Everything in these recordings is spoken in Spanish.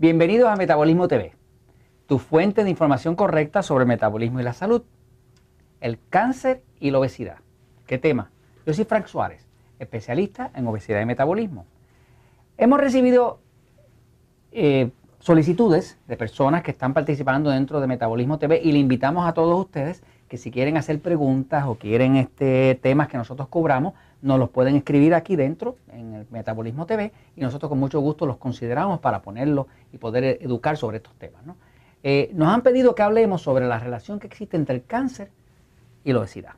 Bienvenidos a Metabolismo TV, tu fuente de información correcta sobre el metabolismo y la salud, el cáncer y la obesidad. ¿Qué tema? Yo soy Frank Suárez, especialista en obesidad y metabolismo. Hemos recibido eh, solicitudes de personas que están participando dentro de Metabolismo TV y le invitamos a todos ustedes que si quieren hacer preguntas o quieren este, temas que nosotros cobramos, nos los pueden escribir aquí dentro en el Metabolismo TV y nosotros con mucho gusto los consideramos para ponerlos y poder educar sobre estos temas. Eh, nos han pedido que hablemos sobre la relación que existe entre el cáncer y la obesidad.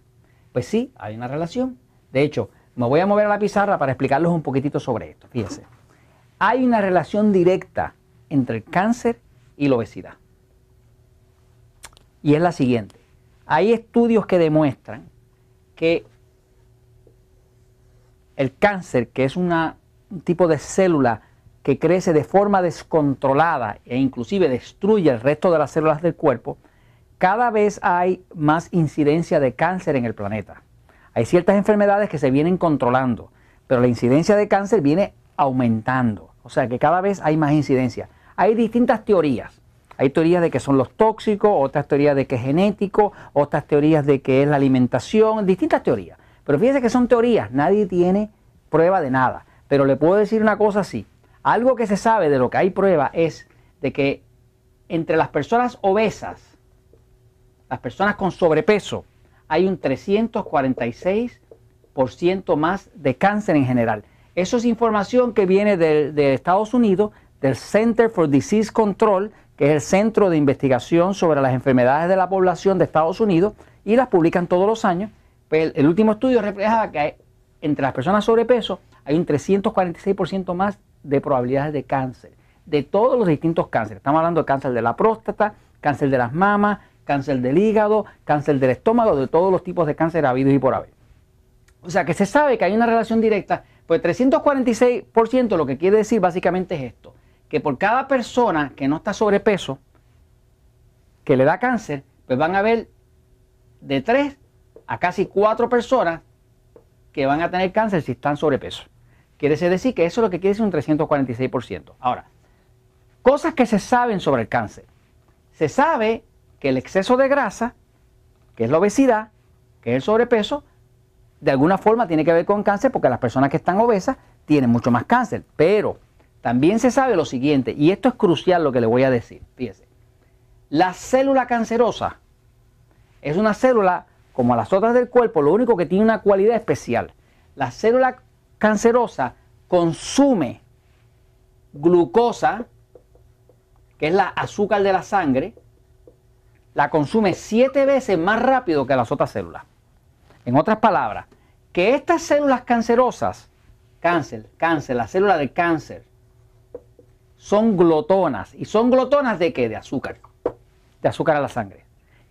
Pues sí, hay una relación. De hecho, me voy a mover a la pizarra para explicarles un poquitito sobre esto. Fíjense, hay una relación directa entre el cáncer y la obesidad. Y es la siguiente. Hay estudios que demuestran que el cáncer, que es un tipo de célula que crece de forma descontrolada e inclusive destruye el resto de las células del cuerpo, cada vez hay más incidencia de cáncer en el planeta. Hay ciertas enfermedades que se vienen controlando, pero la incidencia de cáncer viene aumentando. O sea que cada vez hay más incidencia. Hay distintas teorías. Hay teorías de que son los tóxicos, otras teorías de que es genético, otras teorías de que es la alimentación, distintas teorías. Pero fíjense que son teorías, nadie tiene prueba de nada. Pero le puedo decir una cosa así. Algo que se sabe de lo que hay prueba es de que entre las personas obesas, las personas con sobrepeso, hay un 346% más de cáncer en general. Eso es información que viene de, de Estados Unidos, del Center for Disease Control, que es el centro de investigación sobre las enfermedades de la población de Estados Unidos, y las publican todos los años. El último estudio refleja que entre las personas sobrepeso hay un 346% más de probabilidades de cáncer, de todos los distintos cánceres. Estamos hablando de cáncer de la próstata, cáncer de las mamas, cáncer del hígado, cáncer del estómago, de todos los tipos de cáncer habidos y por haber. O sea que se sabe que hay una relación directa, pues 346% lo que quiere decir básicamente es esto, que por cada persona que no está sobrepeso, que le da cáncer, pues van a haber de 3 a casi 4 personas que van a tener cáncer si están sobrepeso. Quiere decir que eso es lo que quiere decir un 346%. Ahora, cosas que se saben sobre el cáncer. Se sabe que el exceso de grasa, que es la obesidad, que es el sobrepeso, de alguna forma tiene que ver con cáncer porque las personas que están obesas tienen mucho más cáncer. Pero también se sabe lo siguiente, y esto es crucial lo que le voy a decir. Fíjese, la célula cancerosa es una célula como las otras del cuerpo, lo único que tiene una cualidad especial. La célula cancerosa consume glucosa, que es la azúcar de la sangre, la consume siete veces más rápido que las otras células. En otras palabras, que estas células cancerosas, cáncer, cáncer, la célula de cáncer, son glotonas. ¿Y son glotonas de qué? De azúcar. De azúcar a la sangre.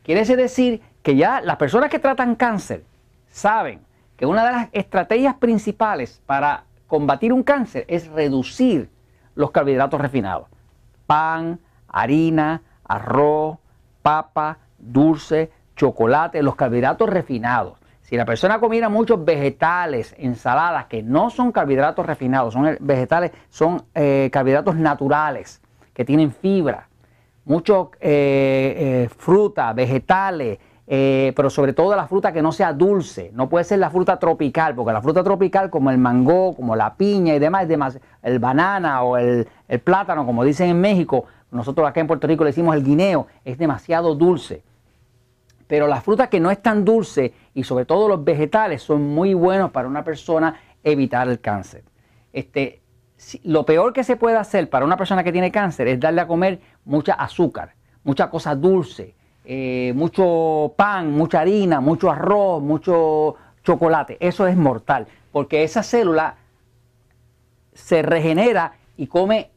Quiere decir que ya las personas que tratan cáncer saben que una de las estrategias principales para combatir un cáncer es reducir los carbohidratos refinados. Pan, harina, arroz, papa, dulce, chocolate, los carbohidratos refinados. Si la persona comiera muchos vegetales, ensaladas, que no son carbohidratos refinados, son vegetales, son eh, carbohidratos naturales, que tienen fibra, mucho eh, eh, fruta, vegetales, pero sobre todo la fruta que no sea dulce. No puede ser la fruta tropical, porque la fruta tropical, como el mango, como la piña y demás, es el banana o el, el plátano, como dicen en México, nosotros acá en Puerto Rico le decimos el guineo, es demasiado dulce. Pero las frutas que no es tan dulce y sobre todo los vegetales son muy buenos para una persona evitar el cáncer. Este, lo peor que se puede hacer para una persona que tiene cáncer es darle a comer mucha azúcar, mucha cosa dulce, eh, mucho pan, mucha harina, mucho arroz, mucho chocolate. Eso es mortal, porque esa célula se regenera y come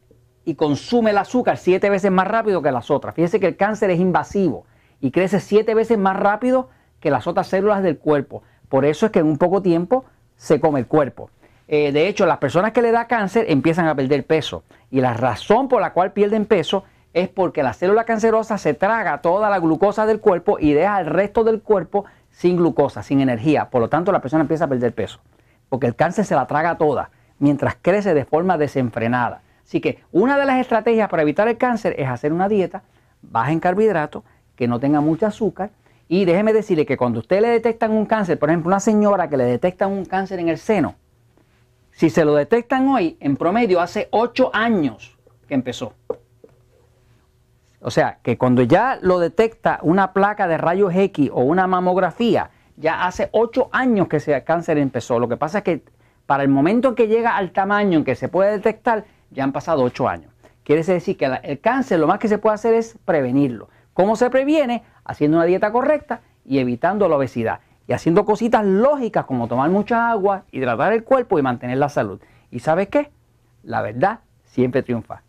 y consume el azúcar siete veces más rápido que las otras. Fíjense que el cáncer es invasivo y crece siete veces más rápido que las otras células del cuerpo. Por eso es que en un poco tiempo se come el cuerpo. Eh, de hecho, las personas que le da cáncer empiezan a perder peso. Y la razón por la cual pierden peso es porque la célula cancerosa se traga toda la glucosa del cuerpo y deja el resto del cuerpo sin glucosa, sin energía. Por lo tanto, la persona empieza a perder peso. Porque el cáncer se la traga toda mientras crece de forma desenfrenada. Así que una de las estrategias para evitar el cáncer es hacer una dieta baja en carbohidratos, que no tenga mucho azúcar. Y déjeme decirle que cuando usted le detectan un cáncer, por ejemplo, una señora que le detectan un cáncer en el seno, si se lo detectan hoy, en promedio hace 8 años que empezó. O sea, que cuando ya lo detecta una placa de rayos X o una mamografía, ya hace 8 años que ese cáncer empezó. Lo que pasa es que para el momento en que llega al tamaño en que se puede detectar, ya han pasado 8 años. Quiere decir que el cáncer lo más que se puede hacer es prevenirlo. ¿Cómo se previene? Haciendo una dieta correcta y evitando la obesidad. Y haciendo cositas lógicas como tomar mucha agua, hidratar el cuerpo y mantener la salud. ¿Y sabes qué? La verdad siempre triunfa.